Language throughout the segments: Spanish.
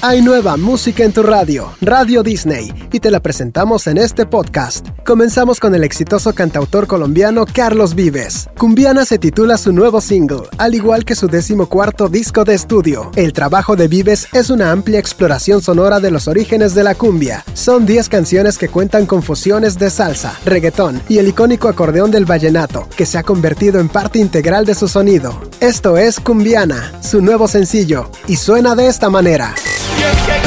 Hay nueva música en tu radio, Radio Disney, y te la presentamos en este podcast. Comenzamos con el exitoso cantautor colombiano Carlos Vives. Cumbiana se titula su nuevo single, al igual que su decimocuarto disco de estudio. El trabajo de Vives es una amplia exploración sonora de los orígenes de la cumbia. Son 10 canciones que cuentan con fusiones de salsa, reggaetón y el icónico acordeón del vallenato, que se ha convertido en parte integral de su sonido. Esto es Cumbiana, su nuevo sencillo, y suena de esta manera. Y es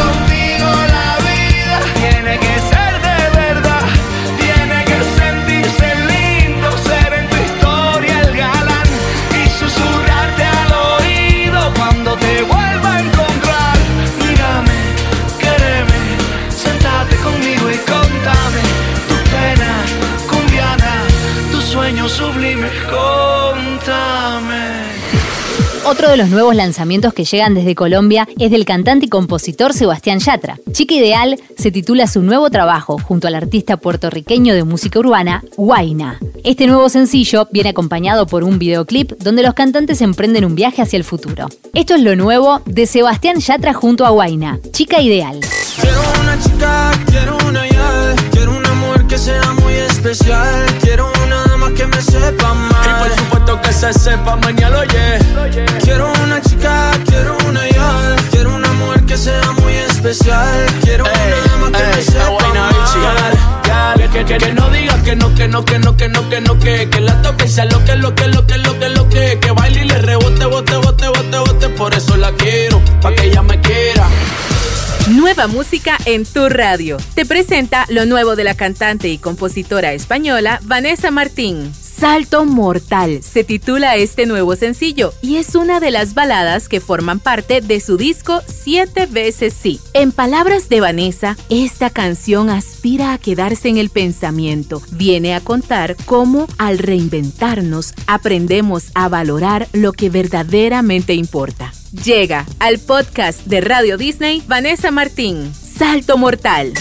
Otro de los nuevos lanzamientos que llegan desde Colombia es del cantante y compositor Sebastián Yatra. Chica Ideal se titula su nuevo trabajo junto al artista puertorriqueño de música urbana, Guaina. Este nuevo sencillo viene acompañado por un videoclip donde los cantantes emprenden un viaje hacia el futuro. Esto es lo nuevo de Sebastián Yatra junto a Guaina, Chica Ideal. Quiero una chica, quiero una ideal, quiero una mujer que sea muy especial, quiero una dama que me sepa mal. Se sepa mañana, oye. Quiero una chica, quiero una ideal, quiero una mujer que sea muy especial, quiero una dama que me sepa mal. Que, que, que no diga que no, que no, que no, que no, que no, que, que la toque y sea lo que, lo que, lo que, lo que, lo que, que baile y le rebote, bote, bote, bote, bote, por eso la quiero, pa' que ella me quiera. Nueva música en tu radio. Te presenta lo nuevo de la cantante y compositora española Vanessa Martín. Salto Mortal se titula este nuevo sencillo y es una de las baladas que forman parte de su disco Siete veces sí. En palabras de Vanessa, esta canción aspira a quedarse en el pensamiento. Viene a contar cómo al reinventarnos aprendemos a valorar lo que verdaderamente importa. Llega al podcast de Radio Disney Vanessa Martín, Salto Mortal.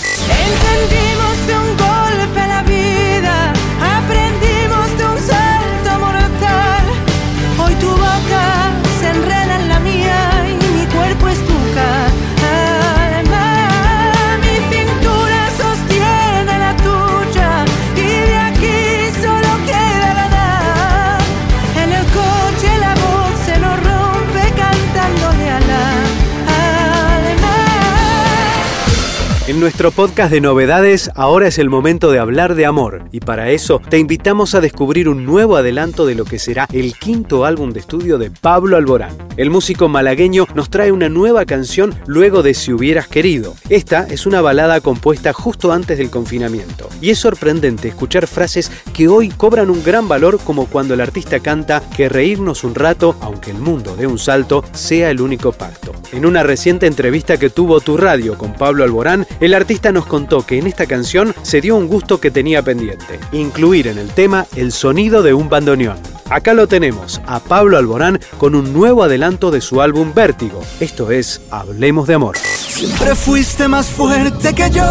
Nuestro podcast de novedades, ahora es el momento de hablar de amor. Y para eso, te invitamos a descubrir un nuevo adelanto de lo que será el quinto álbum de estudio de Pablo Alborán. El músico malagueño nos trae una nueva canción luego de Si hubieras querido. Esta es una balada compuesta justo antes del confinamiento. Y es sorprendente escuchar frases que hoy cobran un gran valor como cuando el artista canta que reírnos un rato, aunque el mundo dé un salto, sea el único pacto. En una reciente entrevista que tuvo Tu Radio con Pablo Alborán, el artista nos contó que en esta canción se dio un gusto que tenía pendiente, incluir en el tema el sonido de un bandoneón. Acá lo tenemos, a Pablo Alborán con un nuevo adelanto de su álbum Vértigo. Esto es Hablemos de Amor. Siempre fuiste más fuerte que yo.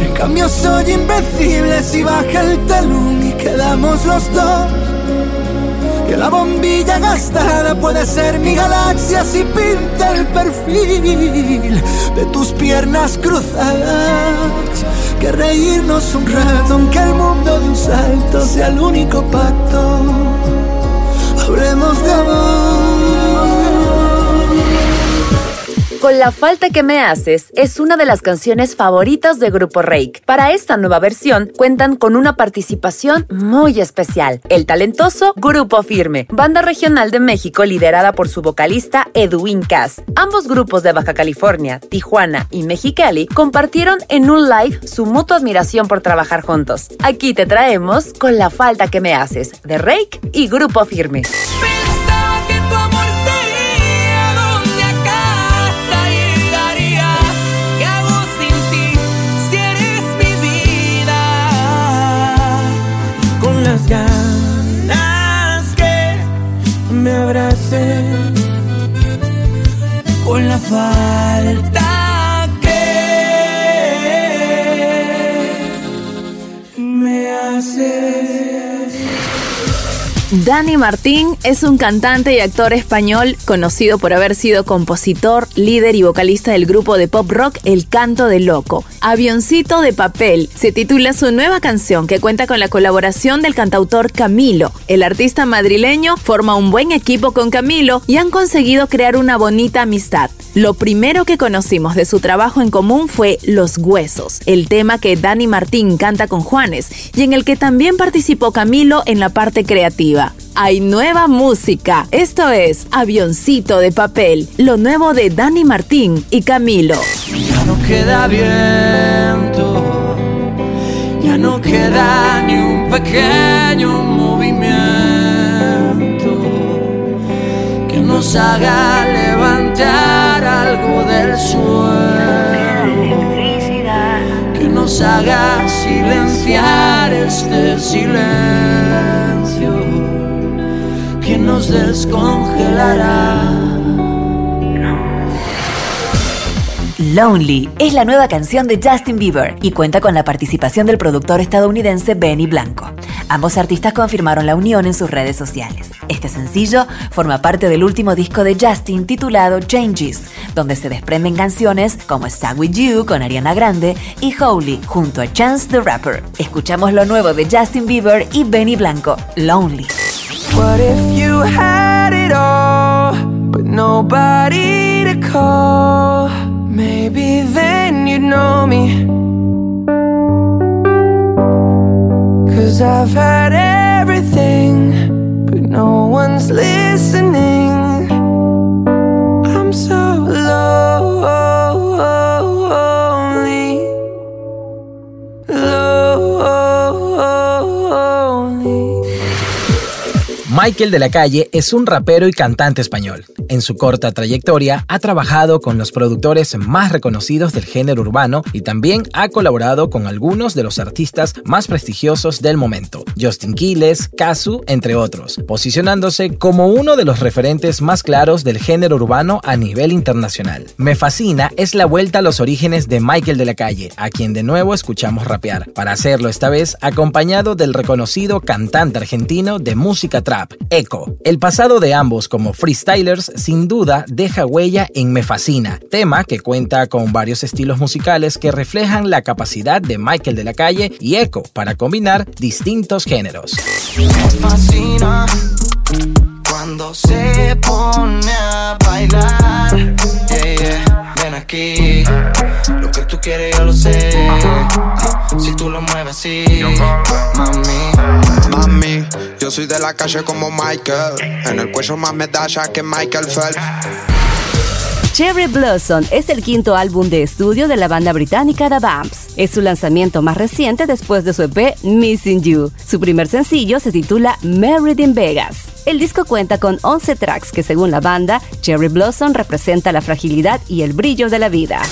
En cambio soy invencible si baja el telón y quedamos los dos. Que la bombilla gastada puede ser mi galaxia si pinta el perfil de tus piernas cruzadas. Que reírnos un rato aunque el mundo de un salto sea el único pacto. Hablemos de amor. Con la falta que me haces es una de las canciones favoritas de Grupo Rake. Para esta nueva versión cuentan con una participación muy especial. El talentoso Grupo Firme, banda regional de México liderada por su vocalista Edwin Cass. Ambos grupos de Baja California, Tijuana y Mexicali compartieron en un live su mutua admiración por trabajar juntos. Aquí te traemos Con la falta que me haces de Rake y Grupo Firme. Dani Martín es un cantante y actor español conocido por haber sido compositor, líder y vocalista del grupo de pop rock El Canto del Loco. Avioncito de papel se titula su nueva canción que cuenta con la colaboración del cantautor Camilo. El artista madrileño forma un buen equipo con Camilo y han conseguido crear una bonita amistad. Lo primero que conocimos de su trabajo en común fue Los Huesos, el tema que Dani Martín canta con Juanes y en el que también participó Camilo en la parte creativa hay nueva música. Esto es Avioncito de Papel, lo nuevo de Dani Martín y Camilo. Ya no queda viento, ya no queda ni un pequeño movimiento que nos haga levantar algo del suelo, que nos haga silenciar este silencio nos descongelará. Lonely es la nueva canción de Justin Bieber y cuenta con la participación del productor estadounidense Benny Blanco. Ambos artistas confirmaron la unión en sus redes sociales. Este sencillo forma parte del último disco de Justin titulado Changes, donde se desprenden canciones como Stand With You con Ariana Grande y Holy junto a Chance the Rapper. Escuchamos lo nuevo de Justin Bieber y Benny Blanco, Lonely. What if you had it all, but nobody to call? Maybe then you'd know me. Cause I've had everything, but no one's listening. Michael de la Calle es un rapero y cantante español. En su corta trayectoria ha trabajado con los productores más reconocidos del género urbano y también ha colaborado con algunos de los artistas más prestigiosos del momento, Justin Quiles, Kazu, entre otros, posicionándose como uno de los referentes más claros del género urbano a nivel internacional. Me fascina es la vuelta a los orígenes de Michael de la Calle, a quien de nuevo escuchamos rapear, para hacerlo esta vez acompañado del reconocido cantante argentino de música trap, Echo. El pasado de ambos como freestylers sin duda deja huella en Me Fascina, tema que cuenta con varios estilos musicales que reflejan la capacidad de Michael de la Calle y Echo para combinar distintos géneros. Cuando se pone a bailar. Lo que tú quieres yo lo sé. Si tú lo mueves así, mami, mami. Yo soy de la calle como Michael. En el cuello más medallas que Michael Phelps. Cherry Blossom es el quinto álbum de estudio de la banda británica The Bumps. Es su lanzamiento más reciente después de su EP Missing You. Su primer sencillo se titula Married in Vegas. El disco cuenta con 11 tracks que según la banda, Cherry Blossom representa la fragilidad y el brillo de la vida.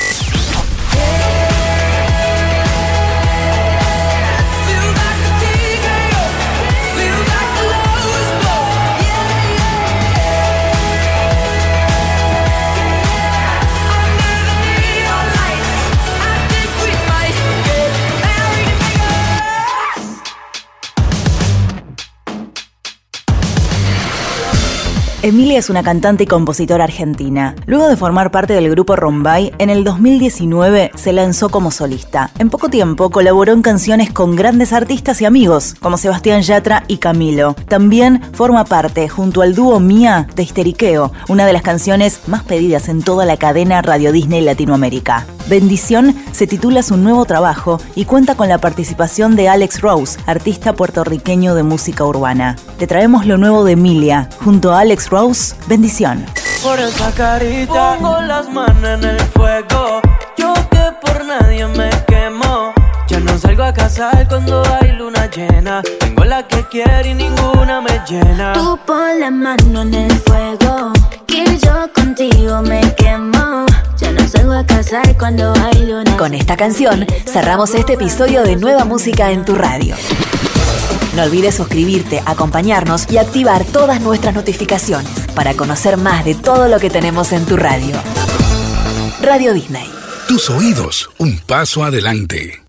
Emilia es una cantante y compositora argentina. Luego de formar parte del grupo Rombay, en el 2019 se lanzó como solista. En poco tiempo colaboró en canciones con grandes artistas y amigos, como Sebastián Yatra y Camilo. También forma parte, junto al dúo Mía, de Histeriqueo, una de las canciones más pedidas en toda la cadena Radio Disney Latinoamérica. Bendición se titula su nuevo trabajo y cuenta con la participación de Alex Rose, artista puertorriqueño de música urbana. Te traemos lo nuevo de Emilia, junto a Alex Rose Rose, bendición. Por esa carita pongo las manos en el fuego. Yo que por nadie me quemo. Ya no salgo a casar cuando hay luna llena. Tengo la que quiero y ninguna me llena. Tú pon la mano en el fuego. Que yo contigo me quemo. Ya no salgo a casar cuando hay luna Con esta canción cerramos este episodio de Nueva Música en tu Radio. No olvides suscribirte, acompañarnos y activar todas nuestras notificaciones para conocer más de todo lo que tenemos en tu radio. Radio Disney. Tus oídos, un paso adelante.